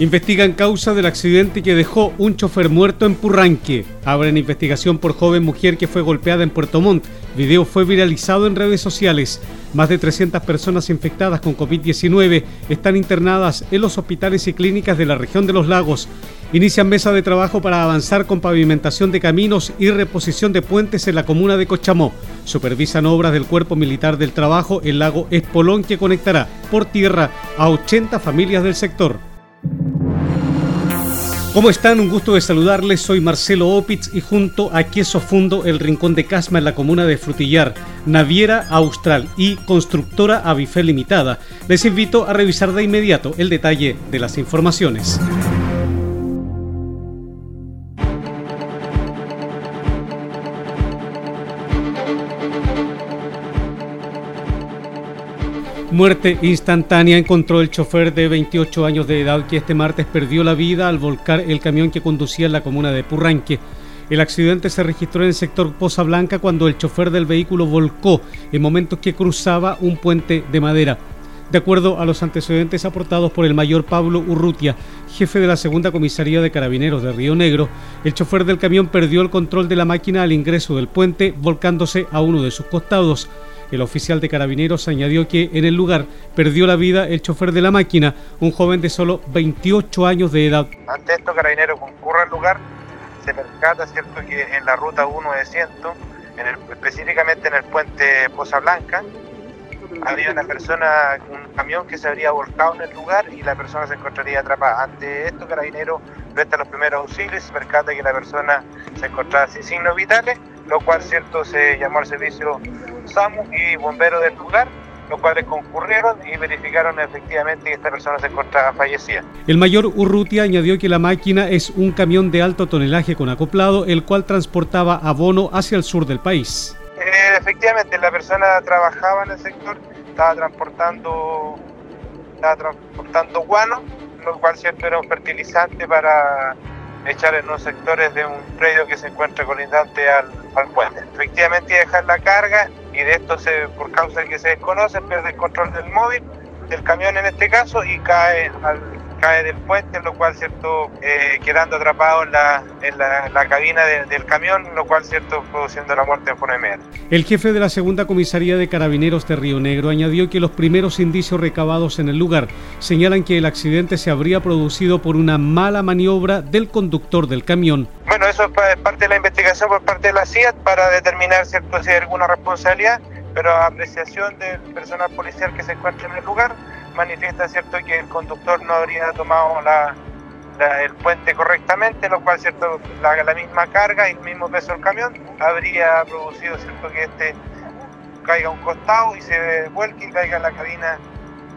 Investigan causa del accidente que dejó un chofer muerto en Purranque. Abren investigación por joven mujer que fue golpeada en Puerto Montt. Video fue viralizado en redes sociales. Más de 300 personas infectadas con COVID-19 están internadas en los hospitales y clínicas de la región de los lagos. Inician mesa de trabajo para avanzar con pavimentación de caminos y reposición de puentes en la comuna de Cochamó. Supervisan obras del Cuerpo Militar del Trabajo el lago Espolón que conectará por tierra a 80 familias del sector. ¿Cómo están? Un gusto de saludarles. Soy Marcelo Opitz y junto a Queso Fundo, el Rincón de Casma en la comuna de Frutillar, Naviera Austral y Constructora Avifel Limitada, les invito a revisar de inmediato el detalle de las informaciones. Muerte instantánea encontró el chofer de 28 años de edad que este martes perdió la vida al volcar el camión que conducía en la comuna de Purranque. El accidente se registró en el sector Poza Blanca cuando el chofer del vehículo volcó en momentos que cruzaba un puente de madera. De acuerdo a los antecedentes aportados por el mayor Pablo Urrutia, jefe de la segunda comisaría de carabineros de Río Negro, el chofer del camión perdió el control de la máquina al ingreso del puente, volcándose a uno de sus costados. El oficial de carabineros añadió que en el lugar perdió la vida el chofer de la máquina, un joven de solo 28 años de edad. Ante esto, carabineros concurre al lugar, se percata cierto que en la ruta 1 de Ciento, específicamente en el puente Poza Blanca, había una persona, un camión que se habría volcado en el lugar y la persona se encontraría atrapada. Ante esto, Carabineros presta los primeros auxilios y percata que la persona se encontraba sin signos vitales, lo cual cierto se llamó al servicio SAMU y bomberos del lugar los cuales concurrieron y verificaron efectivamente que esta persona se encontraba fallecida. El mayor Urrutia añadió que la máquina es un camión de alto tonelaje con acoplado, el cual transportaba abono hacia el sur del país. Eh, efectivamente, la persona trabajaba en el sector, estaba transportando, estaba transportando guano, lo cual siempre era un fertilizante para echar en los sectores de un predio que se encuentra colindante al, al puente. Efectivamente, dejar la carga y de esto, se, por causa de que se desconoce, pierde el control del móvil, del camión en este caso, y cae al cae del puente, lo cual, cierto, eh, quedando atrapado en la, en la, cabina del camión, lo cual, cierto, produciendo la muerte en forma inmediata. El jefe de la segunda comisaría de carabineros de Río Negro añadió que los primeros indicios recabados en el lugar señalan que el accidente se habría producido por una mala maniobra del conductor del camión. Bueno, eso es parte de la investigación por parte de la CIAT para determinar, cierto, si hay alguna responsabilidad, pero a apreciación del personal policial que se encuentra en el lugar, manifiesta cierto que el conductor no habría tomado la, el puente correctamente, lo cual cierto la, misma carga y el mismo peso del camión habría producido cierto que este caiga a un costado y se vuelque y caiga en la cabina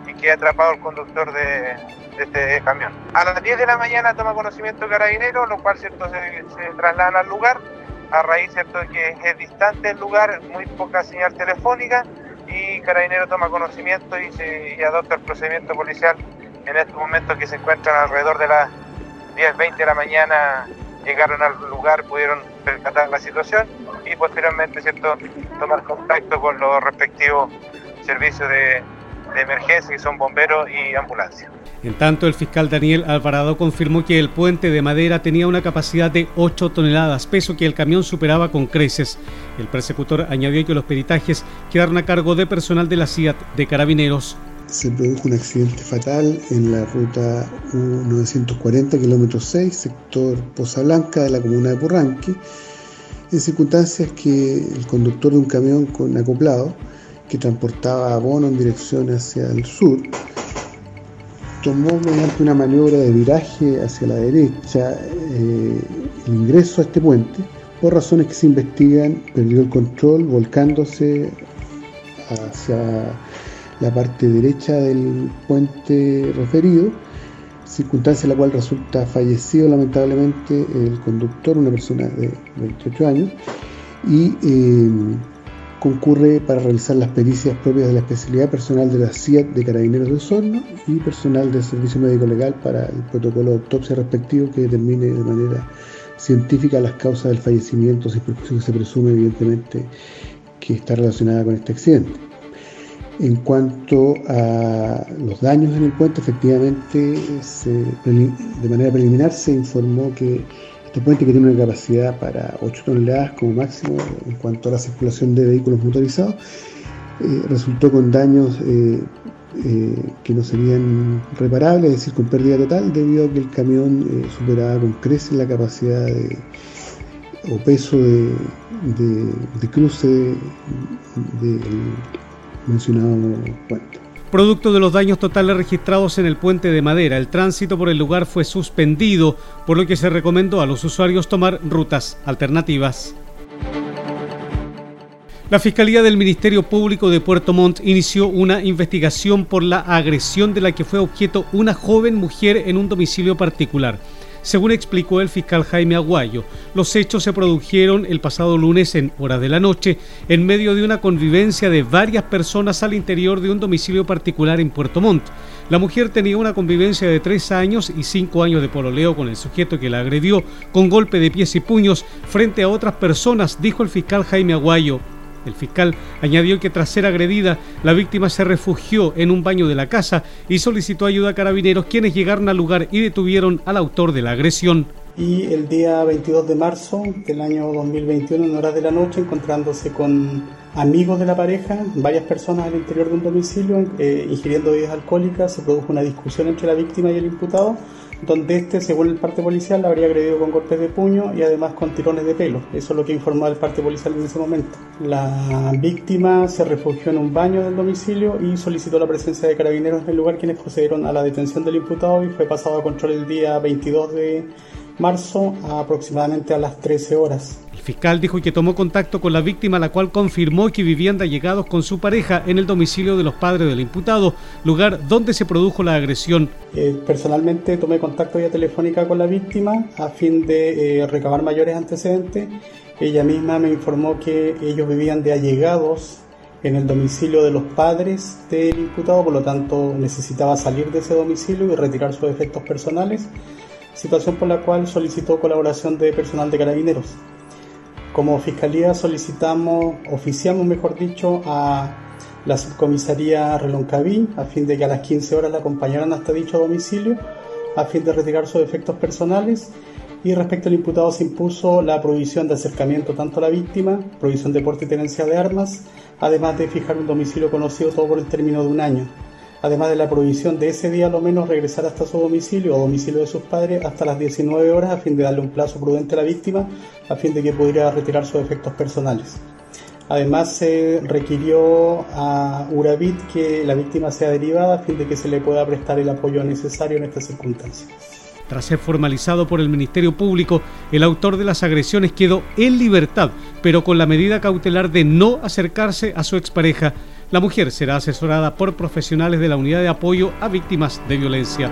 y quede atrapado el conductor de, este camión. A las 10 de la mañana toma conocimiento carabinero, lo cual cierto se, se trasladan al lugar. A raíz cierto que es distante el lugar, muy poca señal telefónica y Carabinero toma conocimiento y, adopta el procedimiento policial en estos momentos que se encuentran alrededor de las 10, 20 de la mañana llegaron al lugar, pudieron percatar la situación y posteriormente cierto tomar contacto con los respectivos servicios de, emergencia que son bomberos y ambulancia. En tanto, el fiscal Daniel Alvarado confirmó que el puente de madera tenía una capacidad de 8 toneladas, peso que el camión superaba con creces. El persecutor añadió que los peritajes quedaron a cargo de personal de la CIAT de Carabineros. Se produjo un accidente fatal en la ruta 940, kilómetro 6, sector Poza Blanca de la comuna de Purranque, en circunstancias que el conductor de un camión con acoplado que transportaba abono en dirección hacia el sur tomó mediante una maniobra de viraje hacia la derecha eh, el ingreso a este puente, por razones que se investigan, perdió el control volcándose hacia la parte derecha del puente referido, circunstancia en la cual resulta fallecido lamentablemente el conductor, una persona de 28 años, y eh, concurre para realizar las pericias propias de la especialidad personal de la CIAT de Carabineros de Osorno y personal del Servicio Médico Legal para el protocolo de autopsia respectivo que determine de manera científica las causas del fallecimiento, si se presume evidentemente que está relacionada con este accidente. En cuanto a los daños en el puente, efectivamente, de manera preliminar se informó que este puente que tiene una capacidad para 8 toneladas como máximo en cuanto a la circulación de vehículos motorizados, eh, resultó con daños eh, eh, que no serían reparables, es decir, con pérdida total, debido a que el camión superaba con creces la capacidad o peso de, cruce del mencionado puente. Producto de los daños totales registrados en el puente de madera, el tránsito por el lugar fue suspendido, por lo que se recomendó a los usuarios tomar rutas alternativas. La Fiscalía del Ministerio Público de Puerto Montt inició una investigación por la agresión de la que fue objeto una joven mujer en un domicilio particular. Según explicó el fiscal Jaime Aguayo, los hechos se produjeron el pasado lunes en horas de la noche en medio de una convivencia de varias personas al interior de un domicilio particular en Puerto Montt. La mujer tenía una convivencia de tres años y cinco años de pololeo con el sujeto que la agredió con golpe de pies y puños frente a otras personas, dijo el fiscal Jaime Aguayo. El fiscal añadió que tras ser agredida, la víctima se refugió en un baño de la casa y solicitó ayuda a carabineros quienes llegaron al lugar y detuvieron al autor de la agresión. Y el día 22 de marzo del año 2021, en horas de la noche, encontrándose con amigos de la pareja, varias personas al interior de un domicilio, eh, ingiriendo bebidas alcohólicas, se produjo una discusión entre la víctima y el imputado donde este, según el parte policial, la habría agredido con golpes de puño y además con tirones de pelo. Eso es lo que informó el parte policial en ese momento. La víctima se refugió en un baño del domicilio y solicitó la presencia de carabineros en el lugar, quienes procedieron a la detención del imputado y fue pasado a control el día 22 de marzo aproximadamente a las 13 horas. El fiscal dijo que tomó contacto con la víctima, la cual confirmó que vivían de allegados con su pareja en el domicilio de los padres del imputado, lugar donde se produjo la agresión. Eh, personalmente tomé contacto vía telefónica con la víctima a fin de eh, recabar mayores antecedentes. Ella misma me informó que ellos vivían de allegados en el domicilio de los padres del imputado, por lo tanto necesitaba salir de ese domicilio y retirar sus efectos personales situación por la cual solicitó colaboración de personal de carabineros. Como fiscalía solicitamos, oficiamos mejor dicho, a la subcomisaría Reloncaví a fin de que a las 15 horas la acompañaran hasta dicho domicilio a fin de retirar sus efectos personales y respecto al imputado se impuso la prohibición de acercamiento tanto a la víctima, prohibición de porte y tenencia de armas, además de fijar un domicilio conocido todo por el término de un año además de la prohibición de ese día a lo menos regresar hasta su domicilio o domicilio de sus padres hasta las 19 horas a fin de darle un plazo prudente a la víctima a fin de que pudiera retirar sus efectos personales. Además se requirió a Uravit que la víctima sea derivada a fin de que se le pueda prestar el apoyo necesario en estas circunstancias. Tras ser formalizado por el Ministerio Público, el autor de las agresiones quedó en libertad, pero con la medida cautelar de no acercarse a su expareja la mujer será asesorada por profesionales de la Unidad de Apoyo a Víctimas de Violencia.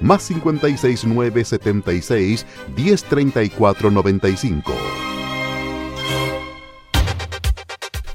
más 569 76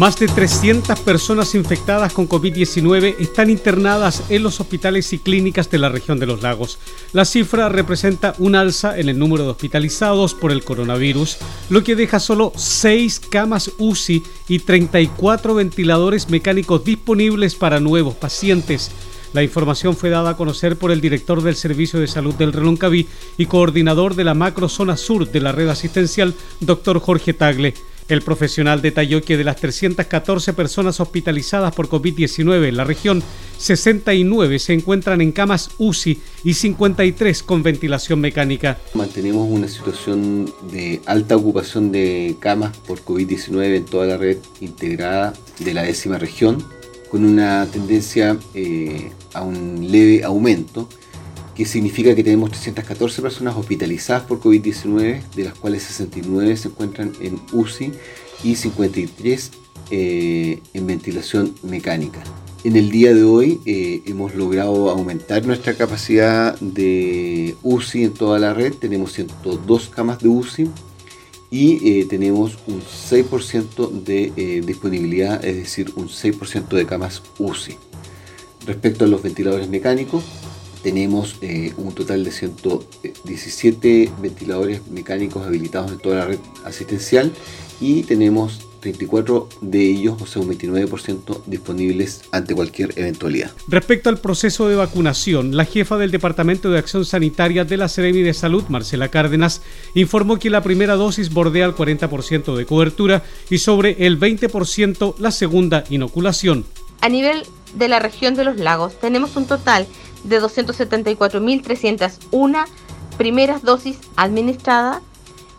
Más de 300 personas infectadas con COVID-19 están internadas en los hospitales y clínicas de la región de los lagos. La cifra representa un alza en el número de hospitalizados por el coronavirus, lo que deja solo 6 camas UCI y 34 ventiladores mecánicos disponibles para nuevos pacientes. La información fue dada a conocer por el director del Servicio de Salud del Reloncaví y coordinador de la macro zona sur de la red asistencial, doctor Jorge Tagle. El profesional detalló que de las 314 personas hospitalizadas por COVID-19 en la región, 69 se encuentran en camas UCI y 53 con ventilación mecánica. Mantenemos una situación de alta ocupación de camas por COVID-19 en toda la red integrada de la décima región, con una tendencia eh, a un leve aumento que significa que tenemos 314 personas hospitalizadas por COVID-19, de las cuales 69 se encuentran en UCI y 53 eh, en ventilación mecánica. En el día de hoy eh, hemos logrado aumentar nuestra capacidad de UCI en toda la red, tenemos 102 camas de UCI y eh, tenemos un 6% de disponibilidad, es decir, un 6% de camas UCI. Respecto a los ventiladores mecánicos, tenemos eh, un total de 117 ventiladores mecánicos habilitados en toda la red asistencial y tenemos 34 de ellos, o sea un 29% disponibles ante cualquier eventualidad. Respecto al proceso de vacunación, la jefa del Departamento de Acción Sanitaria de la Seremi de Salud, Marcela Cárdenas, informó que la primera dosis bordea el 40% de cobertura y sobre el 20% la segunda inoculación. A nivel de la región de los lagos tenemos un total de 274.301 primeras dosis administradas.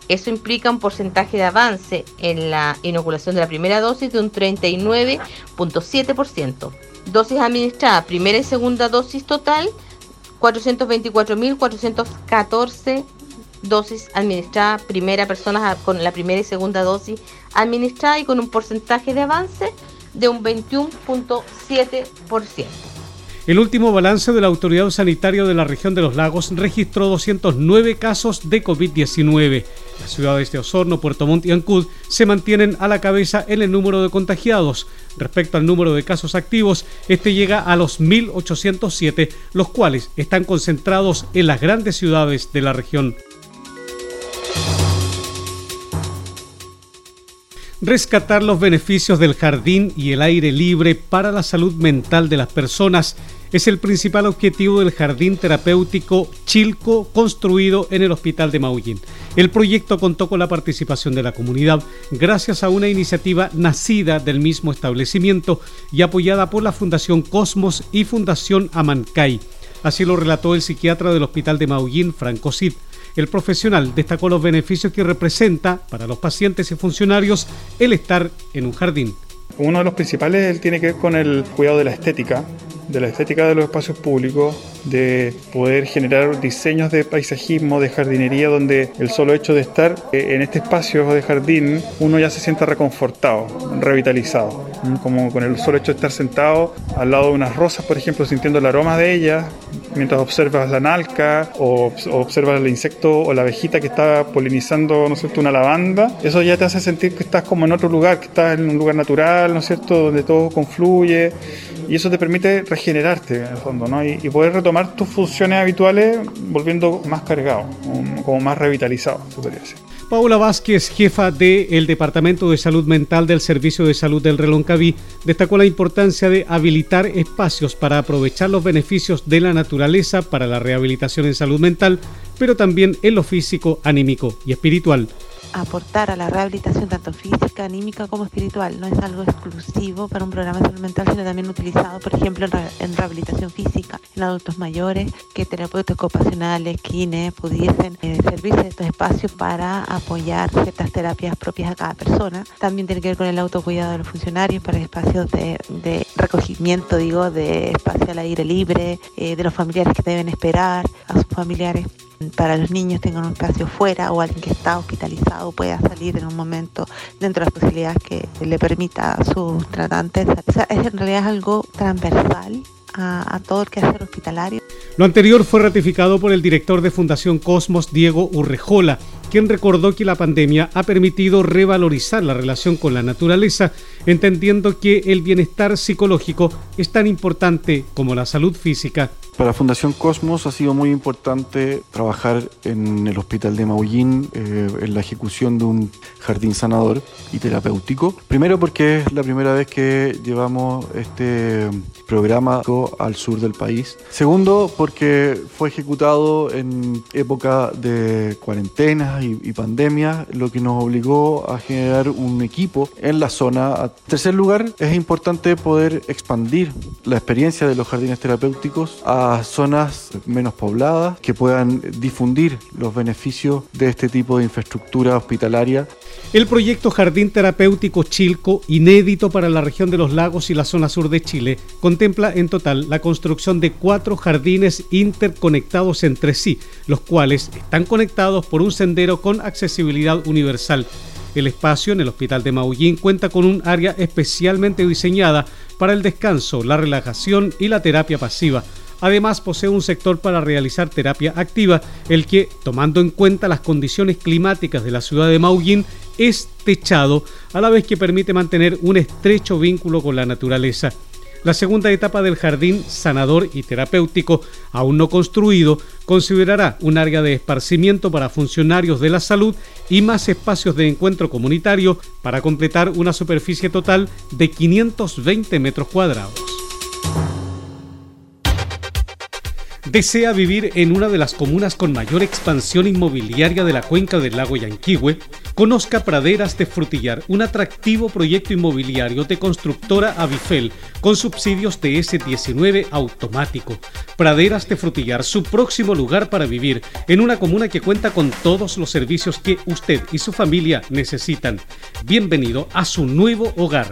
Eso implica un porcentaje de avance en la inoculación de la primera dosis de un 39.7%. Dosis administradas, primera y segunda dosis total, 424.414 dosis administradas, primera persona con la primera y segunda dosis administrada y con un porcentaje de avance de un 21.7%. El último balance de la Autoridad Sanitaria de la región de los lagos registró 209 casos de COVID-19. Las ciudades de Osorno, Puerto Montt y Ancud se mantienen a la cabeza en el número de contagiados. Respecto al número de casos activos, este llega a los 1.807, los cuales están concentrados en las grandes ciudades de la región. Rescatar los beneficios del jardín y el aire libre para la salud mental de las personas es el principal objetivo del jardín terapéutico Chilco construido en el Hospital de Maullín. El proyecto contó con la participación de la comunidad gracias a una iniciativa nacida del mismo establecimiento y apoyada por la Fundación Cosmos y Fundación Amancay. Así lo relató el psiquiatra del Hospital de Maullín, Franco Cid. El profesional destacó los beneficios que representa para los pacientes y funcionarios el estar en un jardín. Uno de los principales tiene que ver con el cuidado de la estética, de la estética de los espacios públicos, de poder generar diseños de paisajismo, de jardinería, donde el solo hecho de estar eh, en este espacio de jardín, uno ya se sienta reconfortado, revitalizado, como con el solo hecho de estar sentado al lado de unas rosas, por ejemplo, sintiendo el aroma de ellas, mientras observas la nalca o observas el insecto o la abejita que está polinizando, ¿no es una lavanda, eso ya te hace sentir que estás como en otro lugar, que estás en un lugar natural, ¿no es cierto?, donde todo confluye y eso te permite regenerarte en el fondo, ¿no? Y, poder retomar tus funciones habituales volviendo más cargado, como más revitalizado, se podría decir. Paula Vázquez, jefa del Departamento de Salud Mental del Servicio de Salud del Reloncaví, destacó la importancia de habilitar espacios para aprovechar los beneficios de la naturaleza para la rehabilitación en salud mental, pero también en lo físico, anímico y espiritual aportar a la rehabilitación tanto física, anímica como espiritual. No es algo exclusivo para un programa de salud mental, sino también utilizado, por ejemplo, en, rehabilitación física, en adultos mayores, que terapeutas ocupacionales, kines, pudiesen eh, servirse de estos espacios para apoyar ciertas terapias propias a cada persona. También tiene que ver con el autocuidado de los funcionarios para espacios de, recogimiento, digo, de espacio al aire libre, eh, de los familiares que deben esperar a sus familiares para los niños tengan un espacio fuera o alguien que está hospitalizado pueda salir en un momento dentro de las posibilidades que le permita a sus tratantes. en realidad es algo transversal a, a, todo el quehacer hospitalario. Lo anterior fue ratificado por el director de Fundación Cosmos, Diego Urrejola, quien recordó que la pandemia ha permitido revalorizar la relación con la naturaleza, entendiendo que el bienestar psicológico es tan importante como la salud física. Para Fundación Cosmos ha sido muy importante trabajar en el Hospital de Maullín eh, en la ejecución de un jardín sanador y terapéutico. Primero porque es la primera vez que llevamos este programa al sur del país. Segundo porque fue ejecutado en época de cuarentena y, pandemia, lo que nos obligó a generar un equipo en la zona. En tercer lugar, es importante poder expandir la experiencia de los jardines terapéuticos a zonas menos pobladas que puedan difundir los beneficios de este tipo de infraestructura hospitalaria. El proyecto Jardín Terapéutico Chilco, inédito para la región de los lagos y la zona sur de Chile, contempla en total la construcción de cuatro jardines interconectados entre sí, los cuales están conectados por un sendero con accesibilidad universal. El espacio en el Hospital de Maullín cuenta con un área especialmente diseñada para el descanso, la relajación y la terapia pasiva. Además, posee un sector para realizar terapia activa, el que, tomando en cuenta las condiciones climáticas de la ciudad de Maullín, es techado, a la vez que permite mantener un estrecho vínculo con la naturaleza. La segunda etapa del jardín sanador y terapéutico, aún no construido, considerará un área de esparcimiento para funcionarios de la salud y más espacios de encuentro comunitario para completar una superficie total de 520 metros cuadrados. ¿Desea vivir en una de las comunas con mayor expansión inmobiliaria de la cuenca del lago Yanquihue? Conozca Praderas de Frutillar, un atractivo proyecto inmobiliario de constructora Avifel con subsidios de S19 automático. Praderas de Frutillar, su próximo lugar para vivir en una comuna que cuenta con todos los servicios que usted y su familia necesitan. Bienvenido a su nuevo hogar.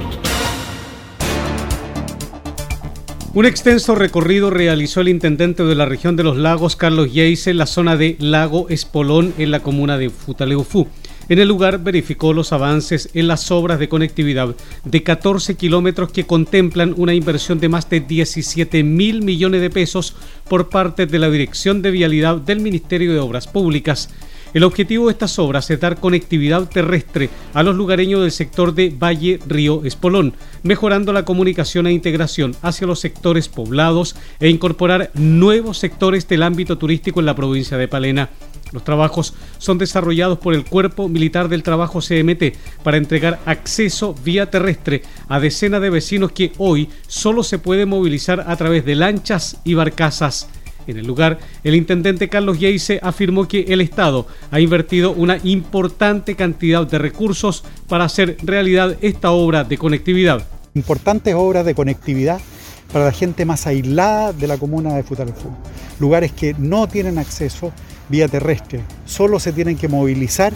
Un extenso recorrido realizó el intendente de la región de los lagos, Carlos Yeise, en la zona de Lago Espolón, en la comuna de Futaleufú. En el lugar verificó los avances en las obras de conectividad de 14 kilómetros que contemplan una inversión de más de 17 mil millones de pesos por parte de la Dirección de Vialidad del Ministerio de Obras Públicas. El objetivo de estas obras es dar conectividad terrestre a los lugareños del sector de Valle Río Espolón, mejorando la comunicación e integración hacia los sectores poblados e incorporar nuevos sectores del ámbito turístico en la provincia de Palena. Los trabajos son desarrollados por el Cuerpo Militar del Trabajo CMT para entregar acceso vía terrestre a decenas de vecinos que hoy solo se puede movilizar a través de lanchas y barcazas. En el lugar, el intendente Carlos Yeise afirmó que el Estado ha invertido una importante cantidad de recursos para hacer realidad esta obra de conectividad. Importantes obras de conectividad para la gente más aislada de la comuna de Futalefú. Lugares que no tienen acceso vía terrestre, solo se tienen que movilizar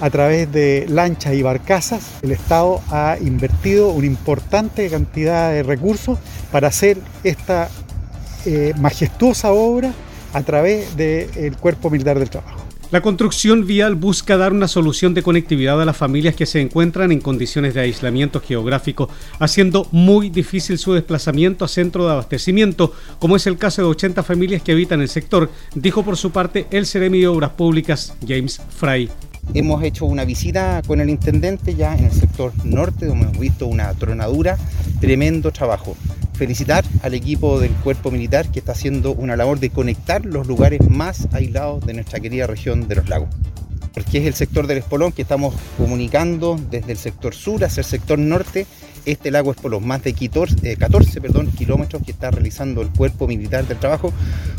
a través de lanchas y barcazas. El Estado ha invertido una importante cantidad de recursos para hacer esta eh, majestuosa obra a través del Cuerpo Militar del Trabajo. La construcción vial busca dar una solución de conectividad a las familias que se encuentran en condiciones de aislamiento geográfico, haciendo muy difícil su desplazamiento a centro de abastecimiento, como es el caso de 80 familias que habitan el sector, dijo por su parte el Ceremi de Obras Públicas, James Fry. Hemos hecho una visita con el intendente ya en el sector norte, donde hemos visto una tronadura, tremendo trabajo felicitar al equipo del cuerpo militar que está haciendo una labor de conectar los lugares más aislados de nuestra querida región de los lagos. Porque es el sector del Espolón que estamos comunicando desde el sector sur hacia el sector norte. Este lago Espolón, más de 14, 14 eh, perdón, kilómetros que está realizando el cuerpo militar del trabajo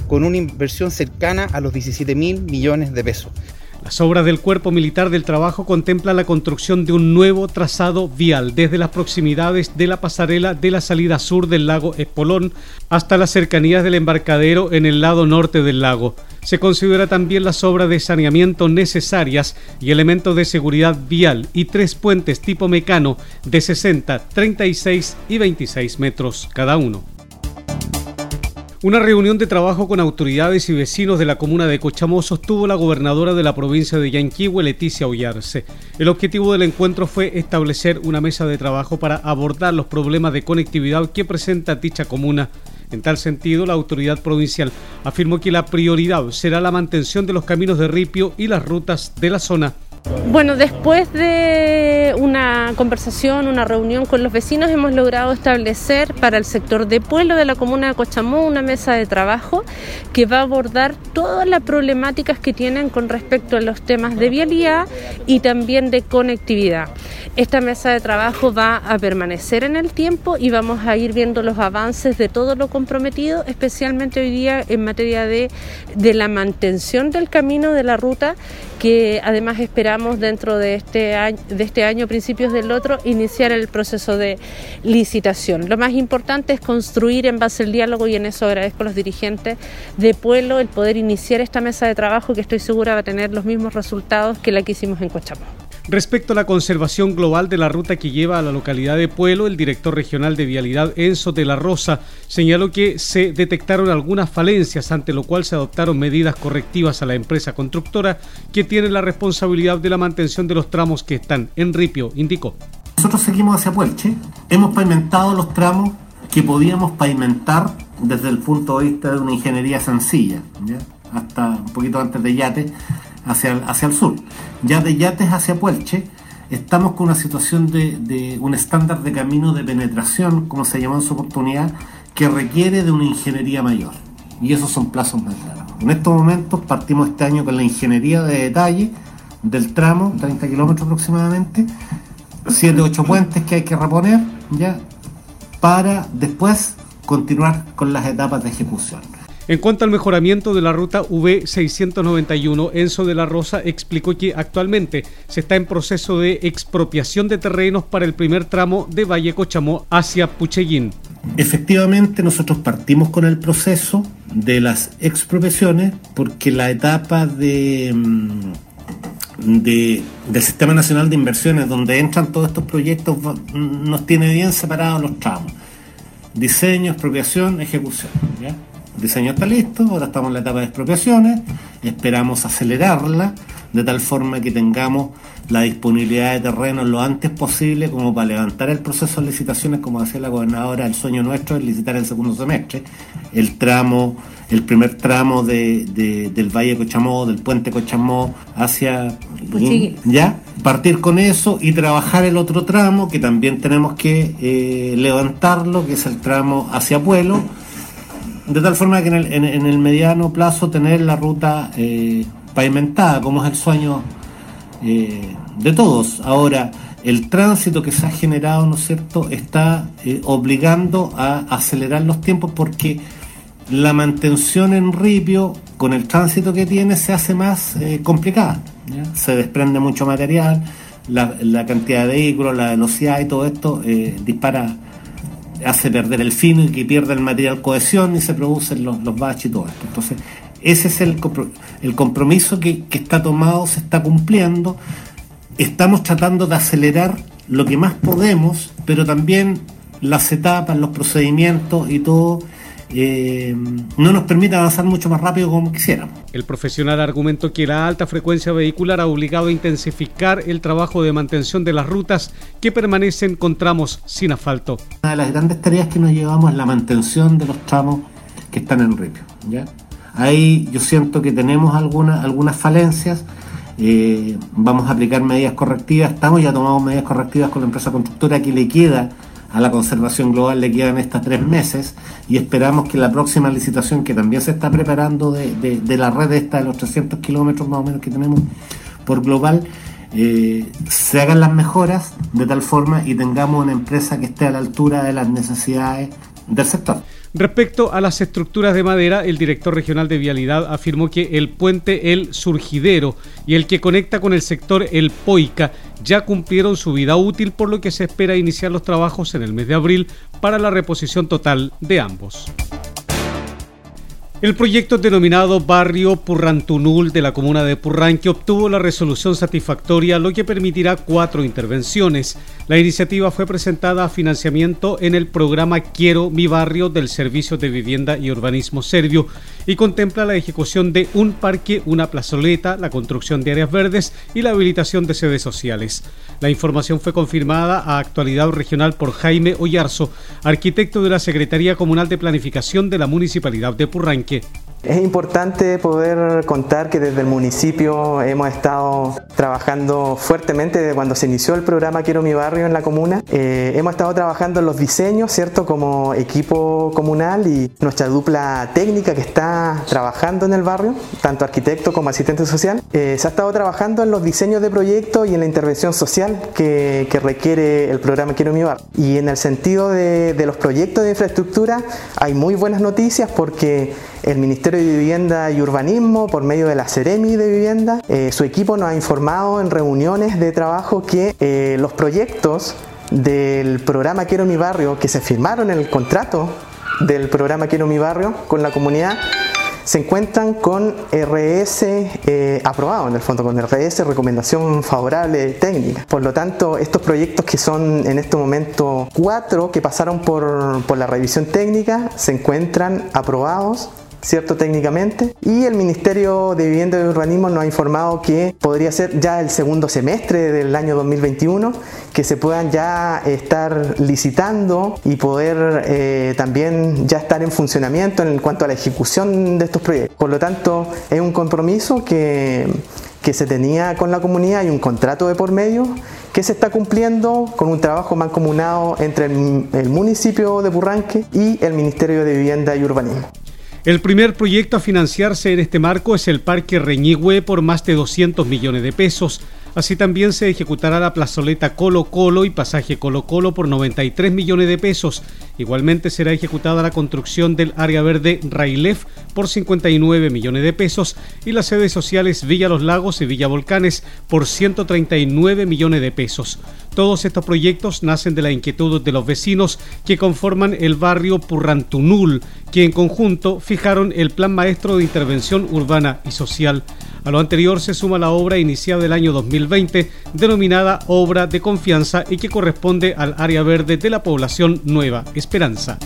con una inversión cercana a los 17 mil millones de pesos. Las obras del Cuerpo Militar del Trabajo contemplan la construcción de un nuevo trazado vial desde las proximidades de la pasarela de la salida sur del lago Espolón hasta las cercanías del embarcadero en el lado norte del lago. Se considera también las obras de saneamiento necesarias y elementos de seguridad vial y tres puentes tipo mecano de 60, 36 y 26 metros cada uno. Una reunión de trabajo con autoridades y vecinos de la comuna de Cochamó sostuvo la gobernadora de la provincia de Yanquihue, Leticia Ollarse. El objetivo del encuentro fue establecer una mesa de trabajo para abordar los problemas de conectividad que presenta dicha comuna. En tal sentido, la autoridad provincial afirmó que la prioridad será la mantención de los caminos de ripio y las rutas de la zona. Bueno, después de una conversación, una reunión con los vecinos, hemos logrado establecer para el sector de pueblo de la comuna de Cochamó una mesa de trabajo que va a abordar todas las problemáticas que tienen con respecto a los temas de vialidad y también de conectividad. Esta mesa de trabajo va a permanecer en el tiempo y vamos a ir viendo los avances de todo lo comprometido, especialmente hoy día en materia de, de la mantención del camino de la ruta, que además esperamos dentro de este año, de este año, principios del otro, iniciar el proceso de licitación. Lo más importante es construir en base al diálogo y en eso agradezco a los dirigentes de Pueblo el poder iniciar esta mesa de trabajo que estoy segura va a tener los mismos resultados que la que hicimos en Cochamó. Respecto a la conservación global de la ruta que lleva a la localidad de Pueblo, el director regional de Vialidad Enzo de la Rosa señaló que se detectaron algunas falencias, ante lo cual se adoptaron medidas correctivas a la empresa constructora que tiene la responsabilidad de la mantención de los tramos que están en ripio, indicó. Nosotros seguimos hacia Puelche, hemos pavimentado los tramos que podíamos pavimentar desde el punto de vista de una ingeniería sencilla, hasta un poquito antes de Yate hacia el, hacia el sur. Ya de Yates hacia Puelche estamos con una situación de, un estándar de camino de penetración, como se llamó en su oportunidad, que requiere de una ingeniería mayor. Y esos son plazos más largos. En estos momentos partimos este año con la ingeniería de detalle del tramo, 30 kilómetros aproximadamente, 7 8 puentes que hay que reponer, ya, para después continuar con las etapas de ejecución. En cuanto al mejoramiento de la ruta V691, Enzo de la Rosa explicó que actualmente se está en proceso de expropiación de terrenos para el primer tramo de Valle Cochamó hacia Pucheguín. Efectivamente, nosotros partimos con el proceso de las expropiaciones porque la etapa de, mm, de, del Sistema Nacional de Inversiones, donde entran todos estos proyectos, nos tiene bien separados los tramos. Diseño, expropiación, ejecución. Diseño está listo, ahora estamos en la etapa de expropiaciones, esperamos acelerarla de tal forma que tengamos la disponibilidad de terreno lo antes posible como para levantar el proceso de licitaciones, como decía la gobernadora, el sueño nuestro es licitar el segundo semestre, el tramo, el primer tramo de, del Valle Cochamó, del puente Cochamó hacia ya, partir con eso y trabajar el otro tramo que también tenemos que eh, levantarlo, que es el tramo hacia Pueblo, de tal forma que en el, en, el mediano plazo tener la ruta eh, pavimentada, como es el sueño eh, de todos. Ahora, el tránsito que se ha generado, ¿no es cierto?, está eh, obligando a acelerar los tiempos porque la mantención en ripio, con el tránsito que tiene, se hace más eh, complicada. Se desprende mucho material, la, cantidad de vehículos, la velocidad y todo esto dispara, hace perder el fino y que pierde el material cohesión y se producen los, los baches y todo esto. Entonces, ese es el, el compromiso que, está tomado, se está cumpliendo. Estamos tratando de acelerar lo que más podemos, pero también las etapas, los procedimientos y todo eh, no nos permite avanzar mucho más rápido como quisiéramos. El profesional argumentó que la alta frecuencia vehicular ha obligado a intensificar el trabajo de mantención de las rutas que permanecen con tramos sin asfalto. Una de las grandes tareas que nos llevamos es la mantención de los tramos que están en ripio. ¿ya? Ahí yo siento que tenemos algunas algunas falencias. Eh, vamos a aplicar medidas correctivas. Estamos ya tomando medidas correctivas con la empresa constructora que le queda a la conservación global le quedan estas tres meses y esperamos que la próxima licitación que también se está preparando de, la red esta de los 300 kilómetros más o menos que tenemos por global eh, se hagan las mejoras de tal forma y tengamos una empresa que esté a la altura de las necesidades del sector. Respecto a las estructuras de madera, el director regional de Vialidad afirmó que el puente El Surgidero y el que conecta con el sector El Poica ya cumplieron su vida útil, por lo que se espera iniciar los trabajos en el mes de abril para la reposición total de ambos. El proyecto denominado Barrio Purrantunul de la comuna de Purranque obtuvo la resolución satisfactoria, lo que permitirá cuatro intervenciones. La iniciativa fue presentada a financiamiento en el programa Quiero mi barrio del Servicio de Vivienda y Urbanismo Serbio y contempla la ejecución de un parque, una plazoleta, la construcción de áreas verdes y la habilitación de sedes sociales. La información fue confirmada a actualidad regional por Jaime Ollarzo, arquitecto de la Secretaría Comunal de Planificación de la Municipalidad de Purranque. Es importante poder contar que desde el municipio hemos estado trabajando fuertemente desde cuando se inició el programa Quiero mi barrio en la comuna. Eh, hemos estado trabajando en los diseños, ¿cierto? Como equipo comunal y nuestra dupla técnica que está trabajando en el barrio, tanto arquitecto como asistente social. Eh, se ha estado trabajando en los diseños de proyectos y en la intervención social que, requiere el programa Quiero mi barrio. Y en el sentido de, los proyectos de infraestructura hay muy buenas noticias porque el Ministerio de Vivienda y Urbanismo, por medio de la Ceremi de Vivienda, eh, su equipo nos ha informado en reuniones de trabajo que eh, los proyectos del programa Quiero mi barrio, que se firmaron en el contrato del programa Quiero mi barrio con la comunidad, se encuentran con RS eh, aprobado, en el fondo, con RS recomendación favorable técnica. Por lo tanto, estos proyectos que son en este momento cuatro que pasaron por, por la revisión técnica se encuentran aprobados ¿cierto? Técnicamente. Y el Ministerio de Vivienda y Urbanismo nos ha informado que podría ser ya el segundo semestre del año 2021 que se puedan ya estar licitando y poder eh, también ya estar en funcionamiento en cuanto a la ejecución de estos proyectos. Por lo tanto, es un compromiso que, que se tenía con la comunidad y un contrato de por medio que se está cumpliendo con un trabajo mancomunado entre el, el municipio de Burranque y el Ministerio de Vivienda y Urbanismo. El primer proyecto a financiarse en este marco es el Parque Reñigüe por más de 200 millones de pesos. Así también se ejecutará la plazoleta Colo Colo y pasaje Colo Colo por 93 millones de pesos. Igualmente será ejecutada la construcción del área verde Railef por 59 millones de pesos y las sedes sociales Villa Los Lagos y Villa Volcanes por 139 millones de pesos. Todos estos proyectos nacen de la inquietud de los vecinos que conforman el barrio Purrantunul, que en conjunto fijaron el Plan Maestro de Intervención Urbana y Social. A lo anterior se suma la obra iniciada el año 2020, denominada Obra de Confianza y que corresponde al área verde de la población Nueva Esperanza.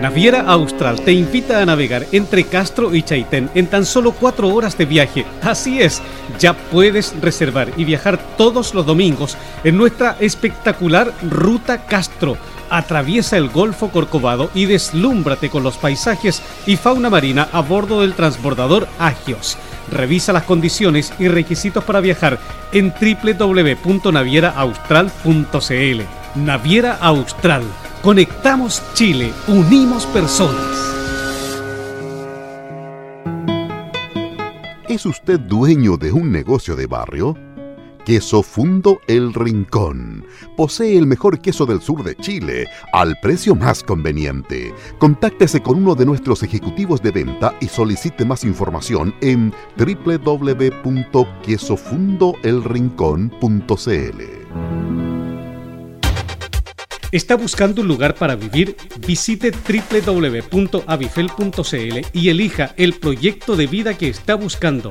Naviera Austral te invita a navegar entre Castro y Chaitén en tan solo cuatro horas de viaje. Así es, ya puedes reservar y viajar todos los domingos en nuestra espectacular Ruta Castro. Atraviesa el Golfo Corcovado y deslúmbrate con los paisajes y fauna marina a bordo del transbordador Agios. Revisa las condiciones y requisitos para viajar en www.navieraaustral.cl. Naviera Austral Conectamos Chile, unimos personas. ¿Es usted dueño de un negocio de barrio? Queso Fundo El Rincón. Posee el mejor queso del sur de Chile al precio más conveniente. Contáctese con uno de nuestros ejecutivos de venta y solicite más información en www.quesofundoelrincón.cl. ¿Está buscando un lugar para vivir? Visite www.avifel.cl y elija el proyecto de vida que está buscando.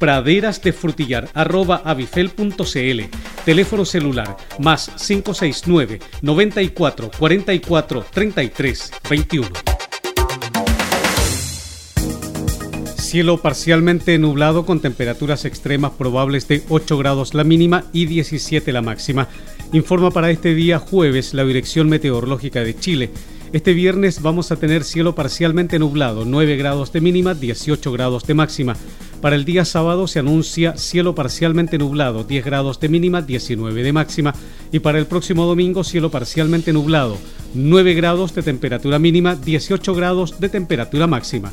praderasdefrutillar.avifel.cl. Teléfono celular más 569 94 44 33 21. Cielo parcialmente nublado con temperaturas extremas probables de 8 grados la mínima y 17 la máxima. Informa para este día jueves la Dirección Meteorológica de Chile. Este viernes vamos a tener cielo parcialmente nublado, 9 grados de mínima, 18 grados de máxima. Para el día sábado se anuncia cielo parcialmente nublado, 10 grados de mínima, 19 de máxima. Y para el próximo domingo cielo parcialmente nublado, 9 grados de temperatura mínima, 18 grados de temperatura máxima.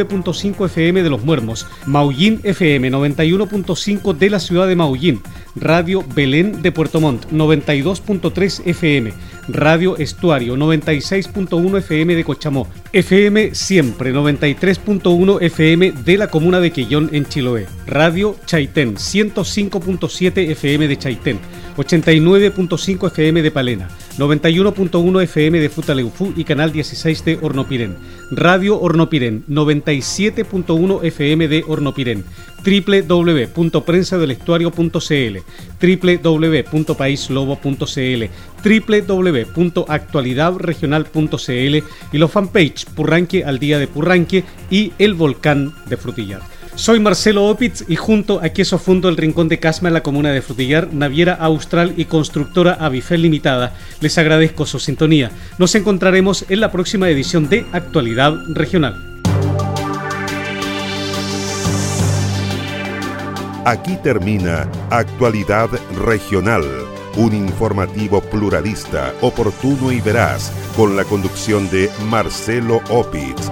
FM de Los Muermos, Maullín FM 91.5 de la ciudad de Maullín, Radio Belén de Puerto Montt 92.3 FM, Radio Estuario 96.1 FM de Cochamó, FM Siempre 93.1 FM de la comuna de Quellón en Chiloé, Radio Chaitén 105.7 FM de Chaitén, 89.5 FM de Palena, 91.1 FM de Futaleufú y Canal 16 de Hornopirén, Radio Hornopirén 97.1 FM de Hornopirén, www.prensadelestuario.cl, www.paislobo.cl, www.actualidadregional.cl y los fanpage Purranque al día de Purranque y El Volcán de Frutillar. Soy Marcelo Opitz y junto a Queso Fundo El Rincón de Casma en la comuna de Frutillar, Naviera Austral y Constructora Avifel Limitada, les agradezco su sintonía. Nos encontraremos en la próxima edición de Actualidad Regional. Aquí termina Actualidad Regional, un informativo pluralista, oportuno y veraz, con la conducción de Marcelo Opitz.